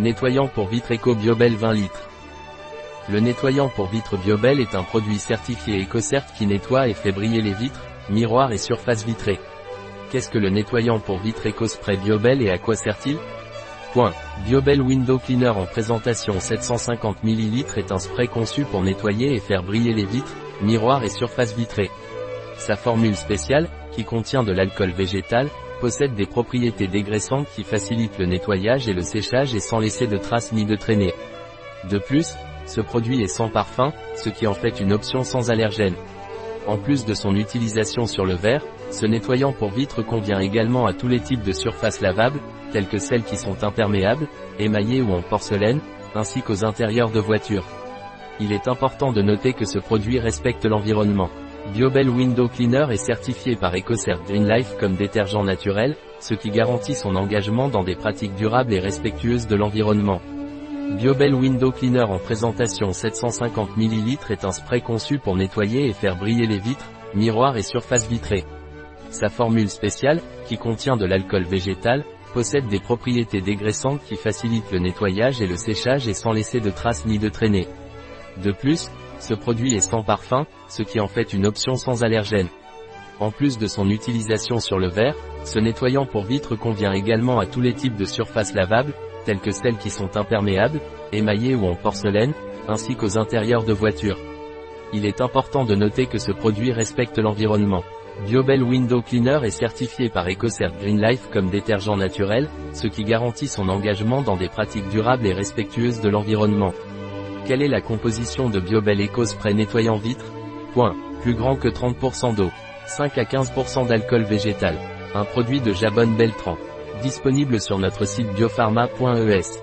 Nettoyant pour vitres Eco Biobel 20 litres. Le nettoyant pour vitres Biobel est un produit certifié EcoCert qui nettoie et fait briller les vitres, miroirs et surfaces vitrées. Qu'est-ce que le nettoyant pour vitres EcoSpray Biobel et à quoi sert-il? Point. Biobel Window Cleaner en présentation 750 ml est un spray conçu pour nettoyer et faire briller les vitres, miroirs et surfaces vitrées. Sa formule spéciale, qui contient de l'alcool végétal, possède des propriétés dégraissantes qui facilitent le nettoyage et le séchage et sans laisser de traces ni de traînées. De plus, ce produit est sans parfum, ce qui en fait une option sans allergène. En plus de son utilisation sur le verre, ce nettoyant pour vitres convient également à tous les types de surfaces lavables, telles que celles qui sont imperméables, émaillées ou en porcelaine, ainsi qu'aux intérieurs de voitures. Il est important de noter que ce produit respecte l'environnement. Biobel Window Cleaner est certifié par EcoCert Green Life comme détergent naturel, ce qui garantit son engagement dans des pratiques durables et respectueuses de l'environnement. Biobel Window Cleaner en présentation 750 ml est un spray conçu pour nettoyer et faire briller les vitres, miroirs et surfaces vitrées. Sa formule spéciale, qui contient de l'alcool végétal, possède des propriétés dégraissantes qui facilitent le nettoyage et le séchage et sans laisser de traces ni de traînées. De plus, ce produit est sans parfum, ce qui en fait une option sans allergène. En plus de son utilisation sur le verre, ce nettoyant pour vitres convient également à tous les types de surfaces lavables, telles que celles qui sont imperméables, émaillées ou en porcelaine, ainsi qu'aux intérieurs de voitures. Il est important de noter que ce produit respecte l'environnement. Biobel Window Cleaner est certifié par EcoCert Green Life comme détergent naturel, ce qui garantit son engagement dans des pratiques durables et respectueuses de l'environnement. Quelle est la composition de Biobel Eco Spray nettoyant vitre? Point. Plus grand que 30% d'eau. 5 à 15% d'alcool végétal. Un produit de Jabonne Beltran. Disponible sur notre site biopharma.es.